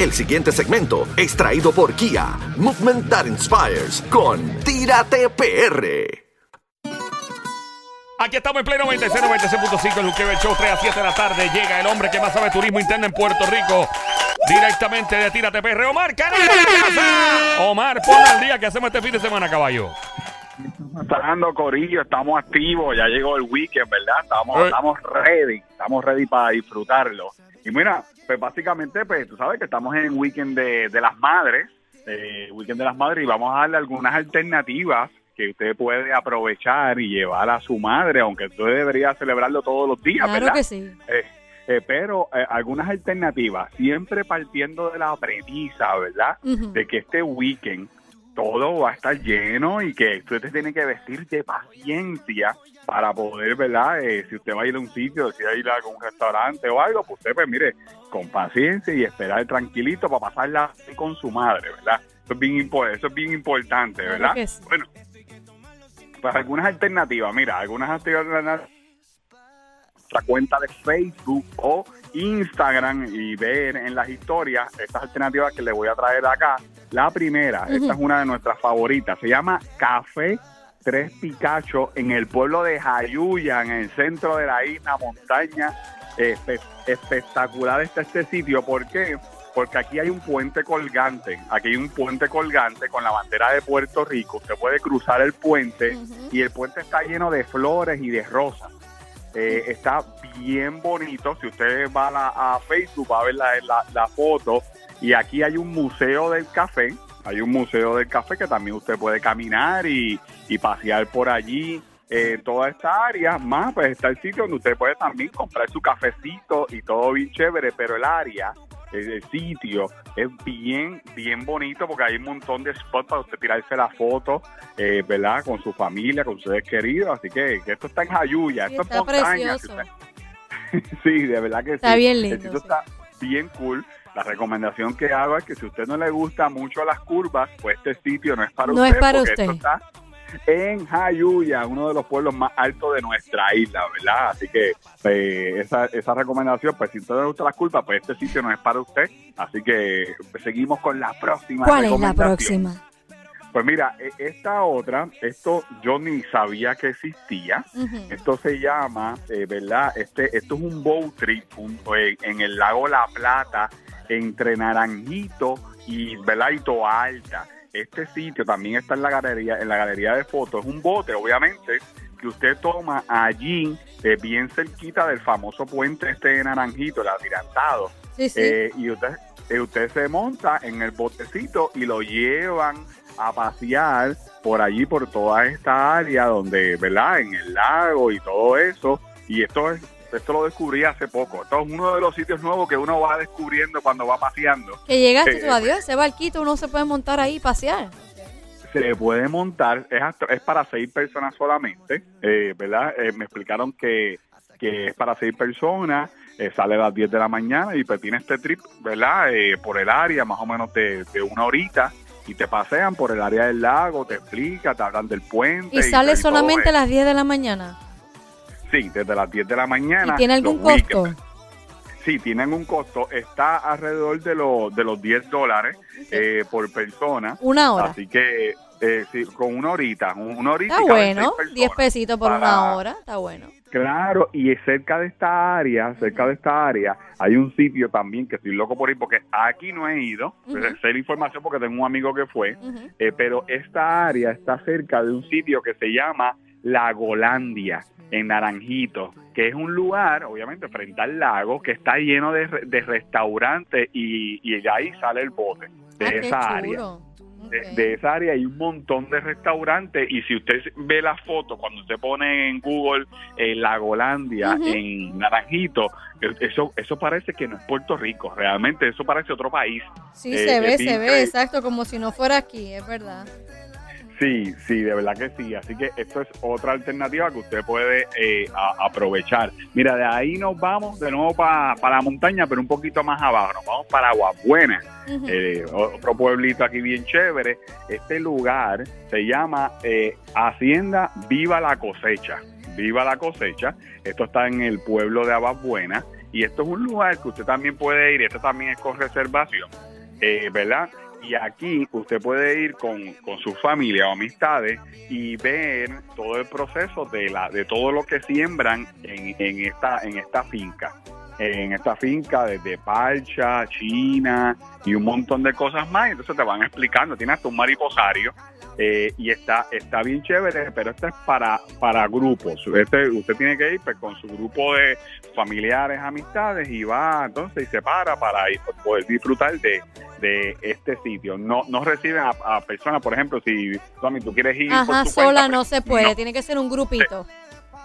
El siguiente segmento es traído por Kia, Movement That Inspires, con Tírate PR. Aquí estamos en pleno 96, 96.5 en Luqueo, el show 3 a 7 de la tarde. Llega el hombre que más sabe turismo interno en Puerto Rico. Directamente de Tírate PR. Omar, carajo, ¿qué pasa? Omar, pon al día que hacemos este fin de semana, caballo. Dando corillo, estamos activos, ya llegó el weekend, ¿verdad? Estamos, Eh. estamos ready, estamos ready para disfrutarlo. Y mira, pues básicamente, pues tú sabes que estamos en weekend de, de las madres, eh, weekend de las madres, y vamos a darle algunas alternativas que usted puede aprovechar y llevar a su madre, aunque usted debería celebrarlo todos los días, Claro ¿verdad? que sí. Eh, eh, pero eh, algunas alternativas, siempre partiendo de la premisa, ¿verdad? De que este weekend todo va a estar lleno y que usted tiene que vestir de paciencia para poder, ¿verdad? Eh, si usted va a ir a un sitio, decide ir a un restaurante o algo, pues usted, pues mire, con paciencia y esperar tranquilito para pasarla con su madre, ¿verdad? Eso es bien, eso es bien importante, ¿verdad? Bueno, pues algunas alternativas, mira, algunas alternativas nuestra cuenta de Facebook o Instagram y ver en las historias estas alternativas que le voy a traer acá. La primera, esta es una de nuestras favoritas, se llama Café Tres Picacho en el pueblo de Jayuya, en el centro de la isla, montaña. Espe- espectacular está este sitio, ¿por qué? Porque aquí hay un puente colgante, aquí hay un puente colgante con la bandera de Puerto Rico, usted puede cruzar el puente y el puente está lleno de flores y de rosas. Eh, está bien bonito. Si usted va a, la- a Facebook, va a ver la, la- la foto. Y aquí hay un museo del café. Hay un museo del café que también usted puede caminar y, y pasear por allí. Eh, toda esta área, más pues está el sitio donde usted puede también comprar su cafecito y todo bien chévere, pero el área, el, el sitio es bien, bien bonito porque hay un montón de spots para usted tirarse la foto, eh, ¿verdad? Con su familia, con sus seres queridos. Así que, que esto está en Jayuya, Sí, esto está es montaña. si precioso. usted- sí, de verdad que Está sí. bien El lindo, sitio sí. está bien cool. La recomendación que hago es que si a usted no le gusta mucho las curvas, pues este sitio no es para No usted. es para porque usted. Esto está en Jayuya, uno de los pueblos más altos de nuestra isla, ¿verdad? Así que eh, esa, esa recomendación, pues si a usted no le gusta las curvas, pues este sitio no es para usted. Así que pues, seguimos con la próxima ¿Cuál es la próxima? Pues mira, e- esta otra, esto yo ni sabía que existía. Esto se llama, eh, ¿verdad? Este, esto es un boat trip un- en, en el lago La Plata, entre Naranjito y, ¿verdad? y Toa Alta. Este sitio también está en la galería, en la galería de fotos. Es un bote, obviamente, que usted toma allí, eh, bien cerquita del famoso puente este de Naranjito, el atirantado. Sí, sí. Eh, y usted, eh, usted se monta en el botecito y lo llevan a pasear por allí, por toda esta área donde, ¿verdad? En el lago y todo eso. Y esto es esto lo descubrí hace poco. Esto es uno de los sitios nuevos que uno va descubriendo cuando va paseando. que llegaste eh, tú, adiós, ese barquito uno se puede montar ahí y pasear. Se puede montar, es, hasta- es para seis personas solamente, eh, ¿verdad? Eh, me explicaron que, que es para seis personas, eh, sale a las 10 de la mañana y pues tiene este trip, ¿verdad? Eh, por el área, más o menos de, de una horita, y te pasean por el área del lago, te explica, te hablan del puente. Y sale solamente a las 10 de la mañana. Sí, desde las 10 de la mañana. ¿Y tiene algún costo? weekends. Sí, tienen un costo. Está alrededor de, los de los 10 dólares eh, por persona. Una hora. Así que, eh, sí, con una horita. un- Una horita. Está bueno, seis 10 personas. pesitos por Para- una hora, está bueno. Claro, y cerca de esta área, cerca de esta área, hay un sitio también que estoy loco por ir porque aquí no he ido. Ujú. Sé la información porque tengo un amigo que fue. Eh, pero esta área está cerca de un sitio que se llama Lagolandia, en Naranjito, que es un lugar, obviamente, frente al lago, que está lleno de, re- de restaurantes y, y de ahí sale el bote, de Ah, esa área. De, esa área hay un montón de restaurantes y si usted ve la foto, cuando usted pone en Google eh, Lagolandia Ujú. en Naranjito, eh, eso eso parece que no es Puerto Rico, realmente eso parece otro país. Sí, eh, se ve, se ve, exacto, como si no fuera aquí, es verdad. Sí, sí, de verdad que sí. Así que esto es otra alternativa que usted puede eh, a- aprovechar. Mira, de ahí nos vamos de nuevo para la montaña, pero un poquito más abajo. Nos vamos para Aguabuena, Ujú. eh, otro pueblito aquí bien chévere. Este lugar se llama eh, Hacienda Viva la Cosecha. Viva la Cosecha. Esto está en el pueblo de Aguabuena. Y esto es un lugar que usted también puede ir, esto también es con reservación. eh, ¿verdad? Y aquí usted puede ir con, con su familia o amistades y ver todo el proceso de la de todo lo que siembran en, en esta en esta finca. En esta finca desde parcha, china y un montón de cosas más. Entonces te van explicando. Tiene hasta un mariposario eh, y está está bien chévere, pero este es para para grupos. Este usted tiene que ir pues, con su grupo de familiares, amistades y va entonces y se para para ir, poder disfrutar de, de este sitio. No no reciben a, a personas, por ejemplo, si Tommy, tú quieres ir por Ajá, tu sola cuenta, no pues, se puede, no, tiene que ser un grupito.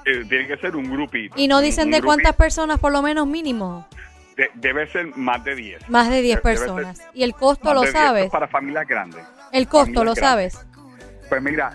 eh, tiene que ser un grupito. Y no dicen de grupito. cuántas personas por lo menos mínimo. De- debe ser más de 10. Más de 10 Debe ser personas. ¿Y el costo lo de 10. Esto sabes? es para familias grandes. El costo familias lo grandes. sabes. Pues mira,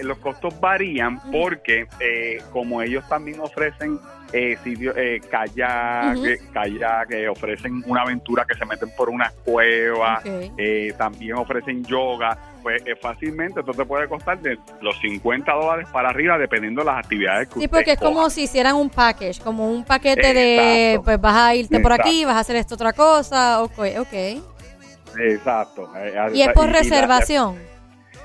los costos varían porque eh, como ellos también ofrecen eh, sitio, eh, kayak, eh, kayak, eh, ofrecen una aventura que se meten por unas cuevas, Ok. eh, también ofrecen yoga, pues fácilmente esto te puede costar de los 50 dólares para arriba dependiendo de las actividades que Sí, usted porque es como si hicieran un package, como un paquete de, Exacto. pues vas a irte por aquí, vas a hacer esto otra cosa, ok, ok. Exacto. Y es por reservación.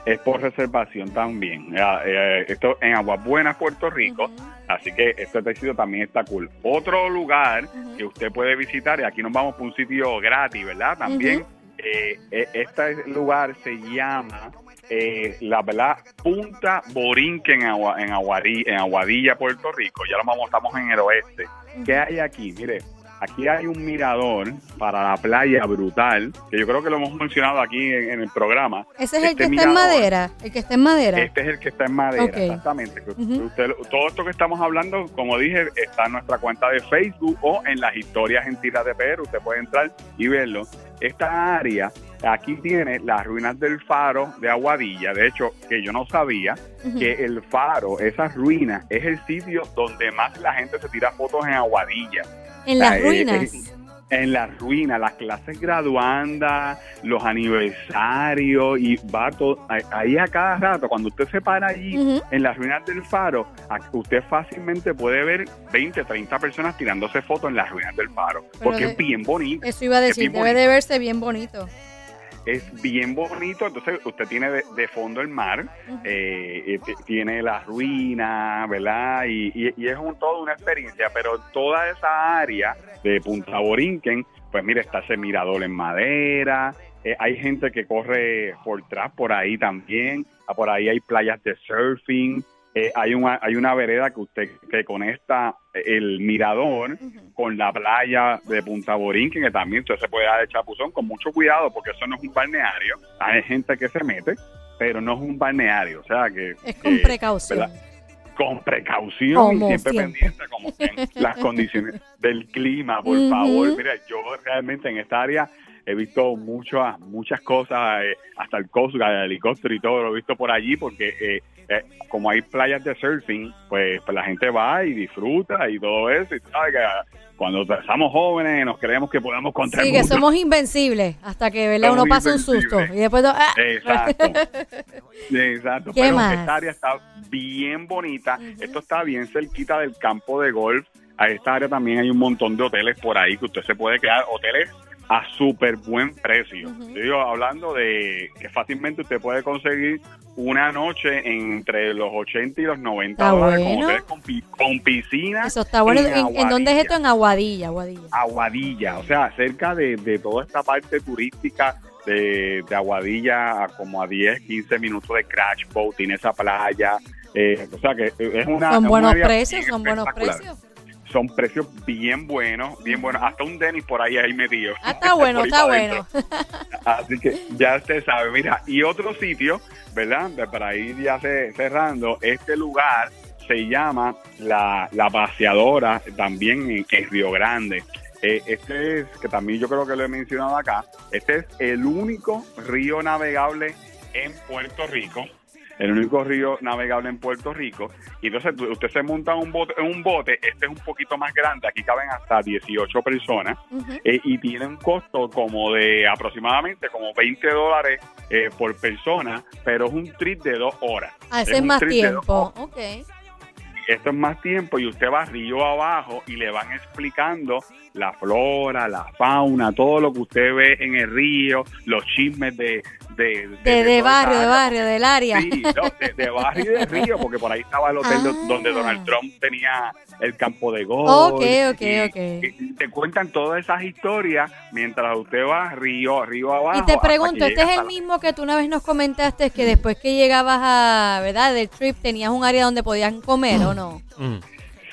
Es por reservación también. Eh, eh, esto en Aguas Buenas, Puerto Rico. Así que este sitio también está cool. Otro lugar que usted puede visitar, y aquí nos vamos por un sitio gratis, ¿verdad? También, eh, eh, este lugar se llama, eh, la verdad, Punta Borinque en, Agua, en, Aguadilla, en Aguadilla, Puerto Rico. Ya lo vamos, estamos en el oeste. ¿Qué hay aquí? Mire, aquí hay un mirador para la playa brutal, que yo creo que lo hemos mencionado aquí en, en el programa. Ese es el Este que está en madera, el que está en madera. Este es el que está en madera, exactamente. Usted- todo esto que estamos hablando, como dije, está en nuestra cuenta de Facebook o en las historias en Tira de PR. Usted puede entrar y verlo. Esta área, aquí tiene las ruinas del faro de Aguadilla. De hecho, que yo no sabía que el faro, esas ruinas, es el sitio donde más la gente se tira fotos en Aguadilla. En las eh, ruinas. eh, en las ruinas, las clases graduandas, los aniversarios y va todo. ahí- a cada rato, cuando usted se para allí en las ruinas del faro, usted fácilmente puede ver 20, 30 personas tirándose fotos en las ruinas del faro. Pero porque de- es bien bonito. Eso iba a decir, debe bonito. de verse bien bonito. Es bien bonito. Entonces, usted tiene de, de fondo el mar, eh, eh, tiene las ruinas, ¿verdad? Y, y- y es un, toda una experiencia, pero toda esa área de Punta Borinquen, pues mire, está ese mirador en madera, eh, hay gente que corre por atrás por ahí también, ah, por ahí hay playas de surfing, eh, hay, una, hay una vereda que usted que conecta el mirador con la playa de Punta Borinquen, que también usted se puede dar de chapuzón con mucho cuidado, porque eso no es un balneario. Hay gente que se mete, pero no es un balneario. O sea que. Es con que, precaución. ¿verdad? Con precaución Como y siempre siempre. pendiente, como las condiciones del clima, por favor. Mira, yo realmente en esta área he visto muchas muchas cosas, eh, hasta el Coast Guard, el helicóptero y todo, lo he visto por allí, porque eh, eh, como hay playas de surfing, pues, pues la gente va y disfruta y todo eso. Y sabes que cuando somos jóvenes nos creemos que podemos contra Sí, el que somos invencibles hasta que ¿verdad? Somos uno pasa un susto y después... ¡ah! Exacto. Exacto. ¿Qué Pero más? esta área está bien bonita. Esto está bien cerquita del campo de golf. A esta área también hay un montón de hoteles por ahí que usted se puede quedar. Hoteles a súper buen precio. Ujú. Yo digo, hablando de que fácilmente usted puede conseguir una noche entre los 80 y los 90 Está dólares con bueno. con, pi- con piscina. Eso está bueno. en ¿En, dónde es esto? En Aguadilla, Aguadilla. Aguadilla, o sea, cerca de, de toda esta parte turística de, de Aguadilla, a como a 10, 15 minutos de Crash Boat, tiene esa playa. eh, o sea, que es una. Son buenos precios, son buenos precios. Son precios bien buenos, bien buenos. Hasta un Denis por ahí ahí metido. Ah, está bueno, está bueno. Así que ya usted sabe, mira, y otro sitio, ¿verdad? De- Para ir ya ce- cerrando, este lugar se llama la, la Paseadora, también en, en Río Grande. Eh, este es, que también yo creo que lo he mencionado acá, este es el único río navegable en Puerto Rico. El único río navegable en Puerto Rico. Y entonces usted se monta en un bote, en un bote, este es un poquito más grande, aquí caben hasta 18 personas eh, y tiene un costo como de aproximadamente como 20 dólares eh, por persona, pero es un trip de dos horas. Ah, ese Es más tiempo. Ok. Esto es más tiempo y usted va río abajo y le van explicando la flora, la fauna, todo lo que usted ve en el río, los chismes de... De, De, barrio, de barrio, del área. Sí, no, de, de barrio y de río, porque por ahí estaba el hotel Ah. donde Donald Trump tenía el campo de golf. Ok, ok, y- ok. y te cuentan todas esas historias mientras usted va río, río abajo. Y te pregunto, ¿este es el la- mismo que tú una vez nos comentaste que después que llegabas a, ¿verdad? Del trip tenías un área donde podían comer o no? Mm.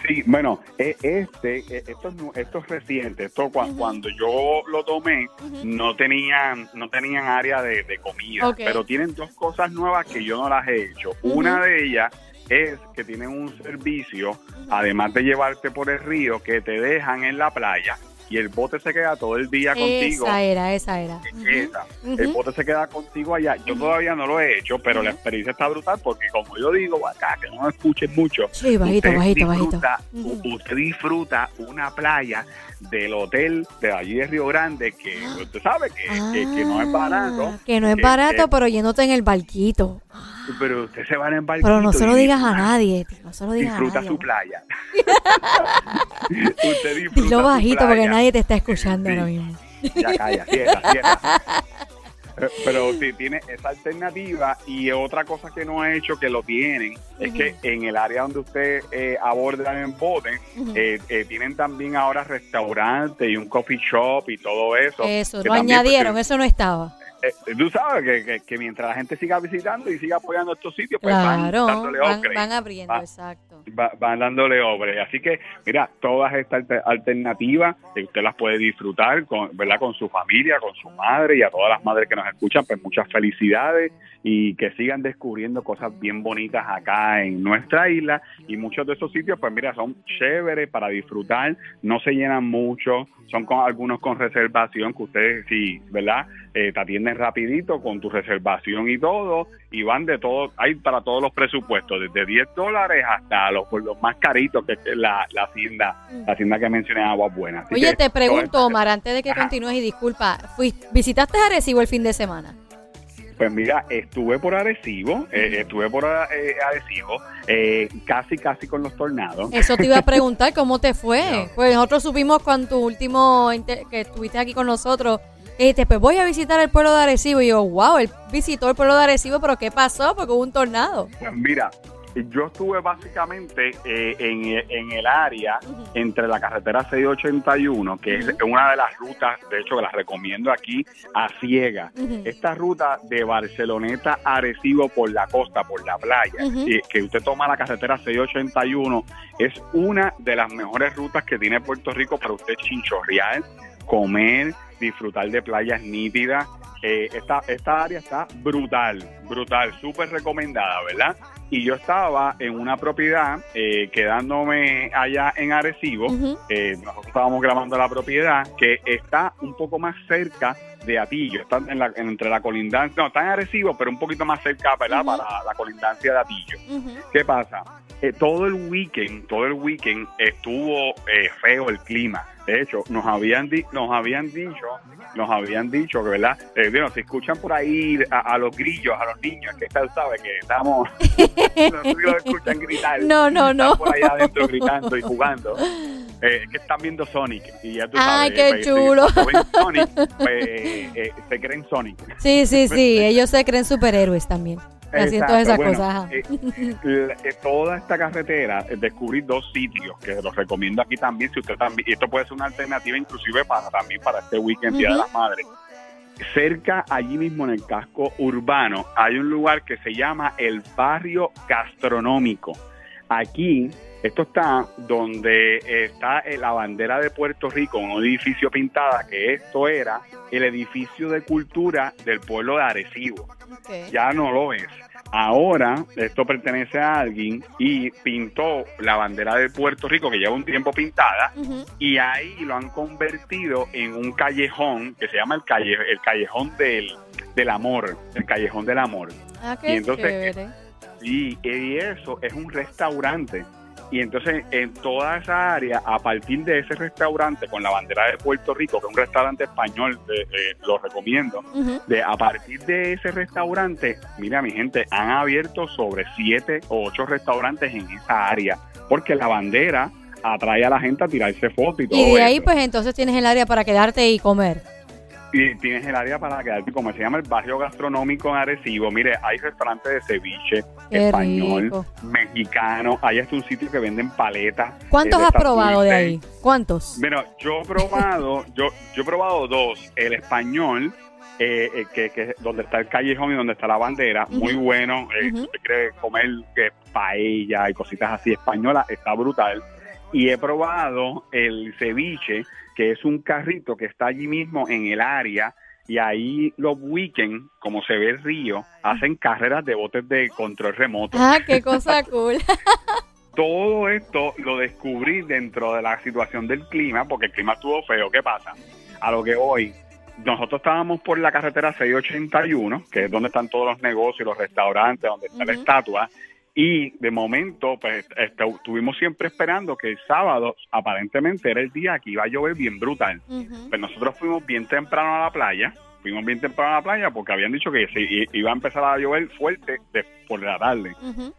Sí, bueno, e- este, e- esto, esto es reciente. Esto cua- cuando yo lo tomé no tenían, no tenían área de, de comida, pero tienen dos cosas nuevas que yo no las he hecho. Una de ellas es que tienen un servicio, además de llevarte por el río, que te dejan en la playa y el bote se queda todo el día contigo. Esa era, esa era. Esa. El bote se queda contigo allá. Yo todavía no lo he hecho, pero la experiencia está brutal porque como yo digo acá, que no me escuchen mucho, Sí, bajito, usted bajito, bajito. disfruta, u- Usted disfruta una playa del hotel de allí de Río Grande que usted sabe que, que- que no es barato. Ah, Que no es que- barato, pero yéndote en el barquito. Pero usted se va en barquito Pero no se lo digas a nadie, tío, no se lo digas a Disfruta nadie. su playa. usted disfruta Dilo su bajito porque nadie te está escuchando Sí. ahora mismo. Ya calla, cierra, cierra. Pero sí tiene esa alternativa y otra cosa que no he hecho que lo tienen es que en el área donde usted eh, aborda en bote eh, eh, tienen también ahora restaurante y un coffee shop y todo eso. Eso, también, añadieron, pues, eso no estaba. Eh, tú sabes que, que- que mientras la gente siga visitando y siga apoyando estos sitios, pues van dándole van, abriendo, exacto. Va- van dándole obra. Así que, mira, todas estas alter- alternativas, que usted las puede disfrutar con, ¿verdad? con su familia, con su madre y a todas las madres que nos escuchan, pues muchas felicidades y que sigan descubriendo cosas bien bonitas acá en nuestra isla. Y muchos de esos sitios, pues mira, son chéveres para disfrutar, no se llenan mucho, son con algunos con reservación, que ustedes, sí, ¿verdad? Eh, te atienden rapidito con tu reservación y todo, y van de todo, hay para todos los presupuestos, desde 10 dólares hasta los, por los más caritos, que es la, la hacienda, la hacienda que mencioné, Aguas Buenas. Así Oye, que te pregunto, Omar, antes de que Ajá. continúes y disculpa, fuiste, ¿visitaste Arecibo el fin de semana? Pues mira, estuve por Arecibo, eh, estuve por eh, Arecibo, eh, casi, casi con los tornados. Eso te iba a preguntar, ¿cómo te fue? Pues nosotros supimos con tu último, que estuviste aquí con nosotros, dijiste, pues voy a visitar el pueblo de Arecibo. Y yo, wow, él visitó el pueblo de Arecibo, pero ¿qué pasó? Porque hubo un tornado. Pues mira, yo estuve básicamente eh, en, en el área entre la carretera 681, que es una de las rutas, de hecho que las recomiendo aquí, a ciega. Esta ruta de Barceloneta a Arecibo por la costa, por la playa, y que usted toma la carretera 681, es una de las mejores rutas que tiene Puerto Rico para usted chinchorrear, comer, disfrutar de playas nítidas. Eh, esta, esta área está brutal, brutal, súper recomendada, ¿verdad? Y yo estaba en una propiedad eh, quedándome allá en Arecibo. Eh, nosotros estábamos grabando la propiedad que está un poco más cerca de Atillo, está en la- entre la colindancia, no, está en Arecibo, pero un poquito más cerca, ¿verdad? Para la colindancia de Atillo. Ujú. ¿Qué pasa? Eh, todo el weekend, todo el weekend estuvo eh, feo el clima. De hecho, nos habían di- nos habían dicho, nos habían dicho que, ¿verdad? Eh, bueno, si escuchan por ahí a, a los grillos, a los niños, que usted sabe que estamos, no escuchan gritar. No, no, no. Están por allá adentro gritando y jugando. Eh, que están viendo Sonic y ya tú Ay, sabes. qué pues, si- chulo. si Sonic, pues, eh, eh, se creen Sonic. Sí, sí, sí, ellos se creen superhéroes también. Hacen todas esas cosas. eh, eh, toda esta carretera, eh, descubrí dos sitios que los recomiendo aquí también, si usted también, esto puede ser una alternativa inclusive para también para este weekend Día de las Madres. Cerca, allí mismo en el casco urbano, hay un lugar que se llama el Barrio Gastronómico. Aquí, esto está donde está eh, la bandera de Puerto Rico, un edificio pintada, que esto era el edificio de cultura del pueblo de Arecibo ya no lo es. Ahora esto pertenece a alguien y pintó la bandera de Puerto Rico que lleva un tiempo pintada y ahí lo han convertido en un callejón que se llama el calle el callejón del, del amor, el callejón del amor. Ah, Y qué entonces, chévere. Y, y eso es un restaurante. Y entonces en toda esa área, a partir de ese restaurante con la bandera de Puerto Rico, que es un restaurante español, eh, eh, lo recomiendo, de a partir de ese restaurante, mira mi gente, han abierto sobre siete o ocho restaurantes en esa área, porque la bandera atrae a la gente a tirarse fotos y todo Y de ahí, eso. pues entonces tienes el área para quedarte y comer. Y tienes el área para quedarte, como se llama el barrio gastronómico en Arecibo. Mire, hay restaurantes de ceviche, Qué español, rico. mexicano. Hay hasta un sitio que venden paletas. ¿Cuántos eh, de has probado de ahí? ¿Cuántos? Bueno, yo he probado, yo, yo he probado dos. El español, eh, eh, que, que donde está el callejón y donde está la bandera, muy bueno. Eh, Ujú. Si usted quiere comer que paella y cositas así españolas, está brutal. Y he probado el ceviche, que es un carrito que está allí mismo en el área. Y ahí los weekends, como se ve el río, hacen carreras de botes de control remoto Ah, qué cosa cool. todo esto lo descubrí dentro de la situación del clima, porque el clima estuvo feo. ¿Qué pasa? A lo que hoy, nosotros estábamos por la carretera 681, que es donde están todos los negocios, los restaurantes, donde está la estatua, y de momento, pues este, estuvimos siempre esperando que el sábado, aparentemente era el día que iba a llover bien brutal. Ujú. Pues nosotros fuimos bien temprano a la playa, fuimos bien temprano a la playa porque habían dicho que se iba a empezar a llover fuerte de- por la tarde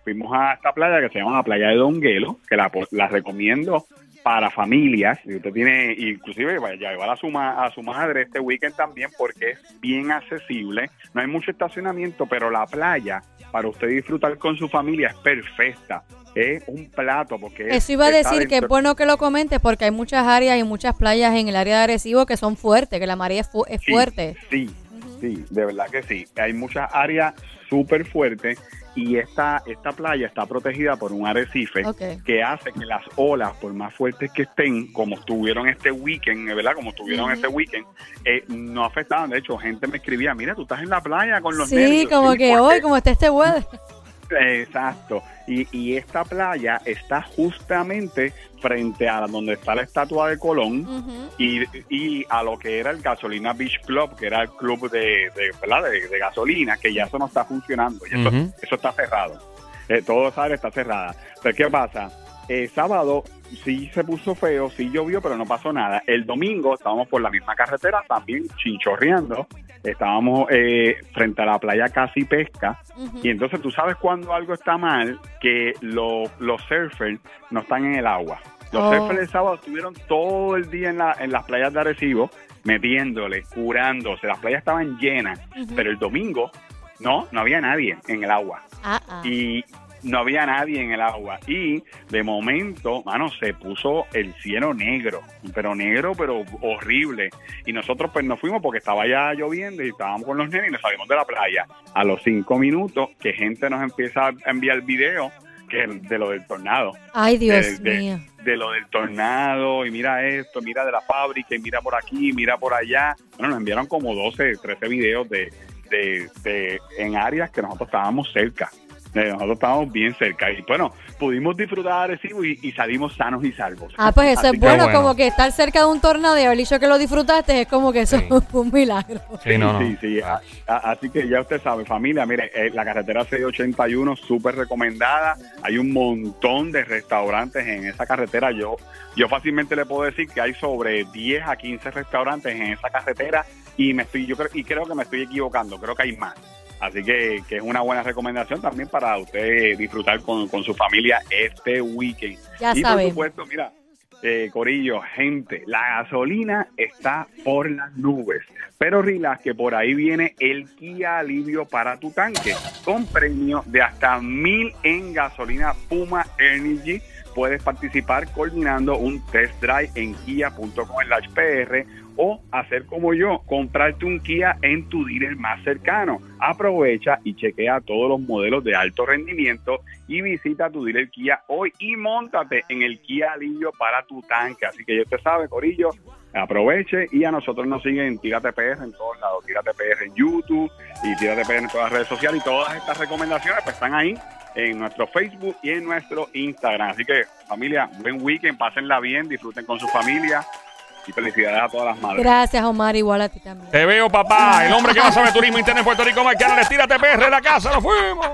fuimos a esta playa que se llama la playa de Donguelo, que la, la recomiendo para familias. Si usted tiene, inclusive vaya a llevar a su, ma- a su madre este weekend también porque es bien accesible. No hay mucho estacionamiento, pero la playa para usted disfrutar con su familia es perfecta. Es un plato porque es- Eso iba a decir que es bueno que lo comentes porque hay muchas áreas y muchas playas en el área de Arecibo que son fuertes, que la marea es, fu- es Sí, fuerte. Sí, sí, de verdad que sí. Hay muchas áreas súper fuertes y esta, esta playa está protegida por un arrecife que hace que las olas, por más fuertes que estén, como estuvieron este weekend, ¿verdad? Como estuvieron este weekend, eh, no afectaban. De hecho, gente me escribía, mira, tú estás en la playa con los Sí, como "Sí, que ¿por hoy, qué?". como está este weather. Exacto. Y, y esta playa está justamente frente a donde está la estatua de Colón y, y a lo que era el Gasolina Beach Club, que era el club de, de, ¿verdad? de, de gasolina, que ya eso no está funcionando, y eso está cerrado. Eh, todo esa área está cerrada. Pero ¿qué pasa? Eh, sábado sí se puso feo, sí llovió, pero no pasó nada. El domingo estábamos por la misma carretera, también chinchorreando. Estábamos eh, frente a la playa Casi Pesca. Y entonces tú sabes cuando algo está mal, que lo- los surfers no están en el agua. Los Oh. surfers el sábado estuvieron todo el día en, la- en las playas de Arecibo, metiéndole, curándose. Las playas estaban llenas, pero el domingo no, no había nadie en el agua. Ah, ah. Y no había nadie en el agua. Y de momento, mano, se puso el cielo negro, pero negro, pero horrible. Y nosotros pues nos fuimos porque estaba ya lloviendo y estábamos con los nenes y nos salimos de la playa. A los cinco minutos, que gente nos empieza a enviar video que de lo del tornado. Ay, Dios de- de- mío. De lo del tornado, y mira esto, mira de la fábrica, y mira por aquí, mira por allá. Bueno, nos enviaron como 12, 13 videos de, de, de- en áreas que nosotros estábamos cerca. Eh, Nosotros estábamos bien cerca. Y bueno, pudimos disfrutar de Arecibo y, y salimos sanos y salvos. Ah, pues eso Así es que, bueno, bueno. como que estar cerca de un tornado y haber dicho que lo disfrutaste es como que eso Sí. es un milagro. Sí, no, no. Sí, sí. A- a- así que ya usted sabe, familia, mire, eh, la carretera 681, súper recomendada. Hay un montón de restaurantes en esa carretera. Yo, yo fácilmente le puedo decir que hay sobre 10 a 15 restaurantes en esa carretera y me estoy, yo creo, y creo que me estoy equivocando, creo que hay más. Así que, que es una buena recomendación también para usted disfrutar con, con su familia este weekend. Ya y por supuesto, mira, eh, Corillo, gente, la gasolina está por las nubes. Pero relax, que por ahí viene el Kia Alivio para tu tanque, con premio de hasta mil en gasolina Puma Energy. Puedes participar coordinando un test drive en kia.com/pr o hacer como yo, comprarte un Kia en tu dealer más cercano. Aprovecha y chequea todos los modelos de alto rendimiento y visita tu dealer Kia hoy y montate en el Kia Alivio para tu tanque. Así que ya usted sabe, Corillo, aproveche y a nosotros nos siguen en Tírate PR en todos lados, Tírate PR en YouTube y Tírate PR en todas las redes sociales y todas estas recomendaciones pues están ahí en nuestro Facebook y en nuestro Instagram. Así que familia, buen weekend, pásenla bien, disfruten con su familia y felicidades a todas las madres. Gracias, Omar, igual a ti también. Te veo, papá. El hombre que más sabe turismo interno en Puerto Rico, Marcano, les tírate de la casa, nos fuimos.